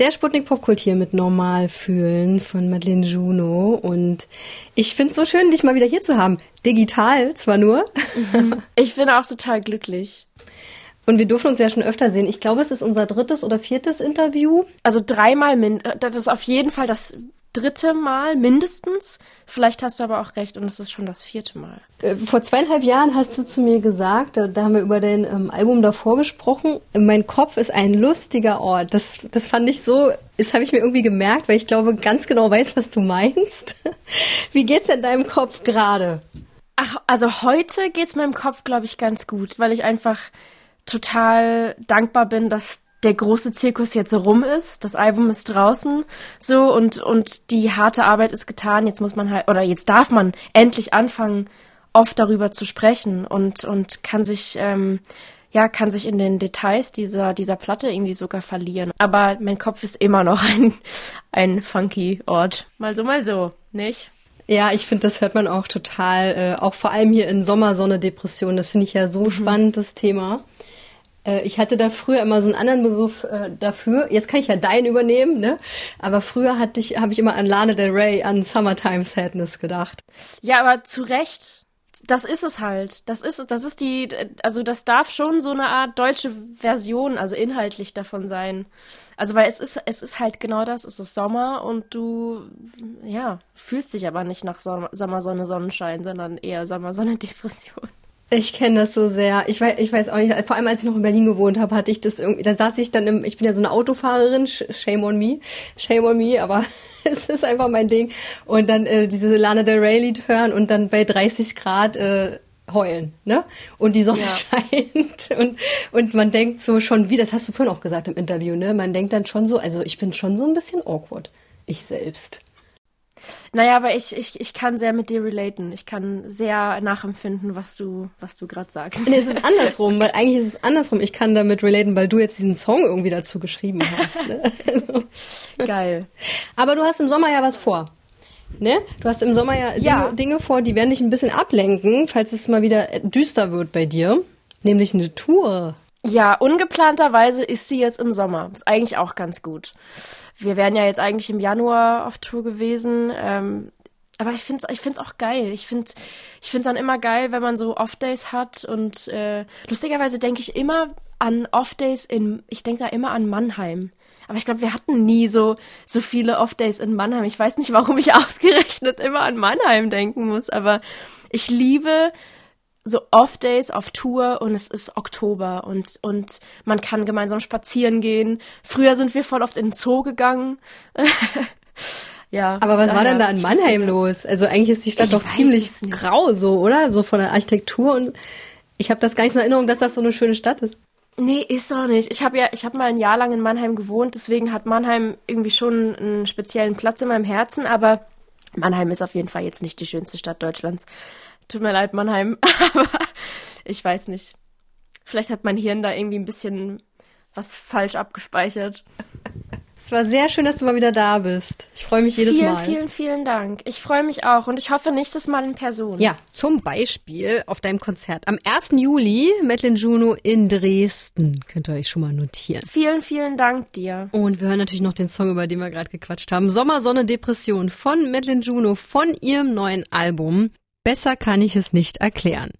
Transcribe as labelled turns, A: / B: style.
A: Der Sputnik Popkult hier mit Normal fühlen von Madeleine Juno. Und ich finde es so schön, dich mal wieder hier zu haben. Digital zwar nur.
B: Mhm. Ich bin auch total glücklich.
A: Und wir durften uns ja schon öfter sehen. Ich glaube, es ist unser drittes oder viertes Interview.
B: Also dreimal, min das ist auf jeden Fall das dritte Mal mindestens. Vielleicht hast du aber auch recht und es ist schon das vierte Mal.
A: Äh, vor zweieinhalb Jahren hast du zu mir gesagt, da, da haben wir über dein ähm, Album davor gesprochen, mein Kopf ist ein lustiger Ort. Das, das fand ich so, das habe ich mir irgendwie gemerkt, weil ich glaube, ganz genau weiß, was du meinst. Wie geht's in deinem Kopf gerade?
B: Ach, also heute geht's meinem Kopf, glaube ich, ganz gut, weil ich einfach total dankbar bin, dass der große Zirkus jetzt rum ist, das Album ist draußen, so und und die harte Arbeit ist getan. Jetzt muss man halt oder jetzt darf man endlich anfangen, oft darüber zu sprechen und und kann sich ähm, ja kann sich in den Details dieser dieser Platte irgendwie sogar verlieren. Aber mein Kopf ist immer noch ein ein funky Ort, mal so mal so, nicht?
A: Ja, ich finde, das hört man auch total, äh, auch vor allem hier in Sommersonne Depression. Das finde ich ja so mhm. spannend, das Thema. Äh, ich hatte da früher immer so einen anderen Begriff äh, dafür. Jetzt kann ich ja deinen übernehmen, ne? Aber früher hatte ich, habe ich immer an Lana Del Rey, an Summertime Sadness gedacht.
B: Ja, aber zu Recht. Das ist es halt. Das ist es. Das ist die, also das darf schon so eine Art deutsche Version, also inhaltlich davon sein. Also weil es ist, es ist halt genau das. Es ist Sommer und du, ja, fühlst dich aber nicht nach Sommersonne, Sonnenschein, sondern eher Sommersonne, Depression.
A: Ich kenne das so sehr. Ich weiß, ich weiß auch nicht, vor allem als ich noch in Berlin gewohnt habe, hatte ich das irgendwie, da saß ich dann im, ich bin ja so eine Autofahrerin, shame on me, shame on me, aber es ist einfach mein Ding. Und dann äh, diese Lana Del Rey Lied hören und dann bei 30 Grad äh, heulen, ne? Und die Sonne ja. scheint und, und man denkt so schon, wie, das hast du vorhin auch gesagt im Interview, ne? Man denkt dann schon so, also ich bin schon so ein bisschen awkward. Ich selbst.
B: Naja, aber ich, ich, ich kann sehr mit dir relaten. Ich kann sehr nachempfinden, was du, was du gerade sagst.
A: Nee, es ist andersrum, weil eigentlich ist es andersrum. Ich kann damit relaten, weil du jetzt diesen Song irgendwie dazu geschrieben hast. Ne? Also.
B: Geil.
A: Aber du hast im Sommer ja was vor. Ne? Du hast im Sommer ja, ja. Dinge, Dinge vor, die werden dich ein bisschen ablenken, falls es mal wieder düster wird bei dir. Nämlich eine Tour.
B: Ja, ungeplanterweise ist sie jetzt im Sommer. Ist eigentlich auch ganz gut. Wir wären ja jetzt eigentlich im Januar auf Tour gewesen. Ähm, aber ich finde es ich find's auch geil. Ich finde ich dann immer geil, wenn man so Off-Days hat. Und äh, lustigerweise denke ich immer an Off-Days in, ich denke da immer an Mannheim. Aber ich glaube, wir hatten nie so, so viele Off-Days in Mannheim. Ich weiß nicht, warum ich ausgerechnet immer an Mannheim denken muss, aber ich liebe so Off-Days auf Tour und es ist Oktober und, und man kann gemeinsam spazieren gehen. Früher sind wir voll oft in den Zoo gegangen.
A: ja. Aber was war denn da in Mannheim los? Also eigentlich ist die Stadt doch ziemlich grau so, oder? So von der Architektur und ich habe das gar nicht in Erinnerung, dass das so eine schöne Stadt ist.
B: Nee, ist auch nicht. Ich habe ja, ich habe mal ein Jahr lang in Mannheim gewohnt, deswegen hat Mannheim irgendwie schon einen speziellen Platz in meinem Herzen, aber Mannheim ist auf jeden Fall jetzt nicht die schönste Stadt Deutschlands. Tut mir leid, Mannheim, aber ich weiß nicht. Vielleicht hat mein Hirn da irgendwie ein bisschen was falsch abgespeichert.
A: Es war sehr schön, dass du mal wieder da bist. Ich freue mich jedes
B: vielen,
A: Mal.
B: Vielen, vielen, vielen Dank. Ich freue mich auch und ich hoffe nächstes Mal in Person.
A: Ja, zum Beispiel auf deinem Konzert am 1. Juli, Madeline Juno in Dresden. Könnt ihr euch schon mal notieren.
B: Vielen, vielen Dank dir.
A: Und wir hören natürlich noch den Song, über den wir gerade gequatscht haben. Sommer, Sonne, Depression von Madeline Juno von ihrem neuen Album. Besser kann ich es nicht erklären.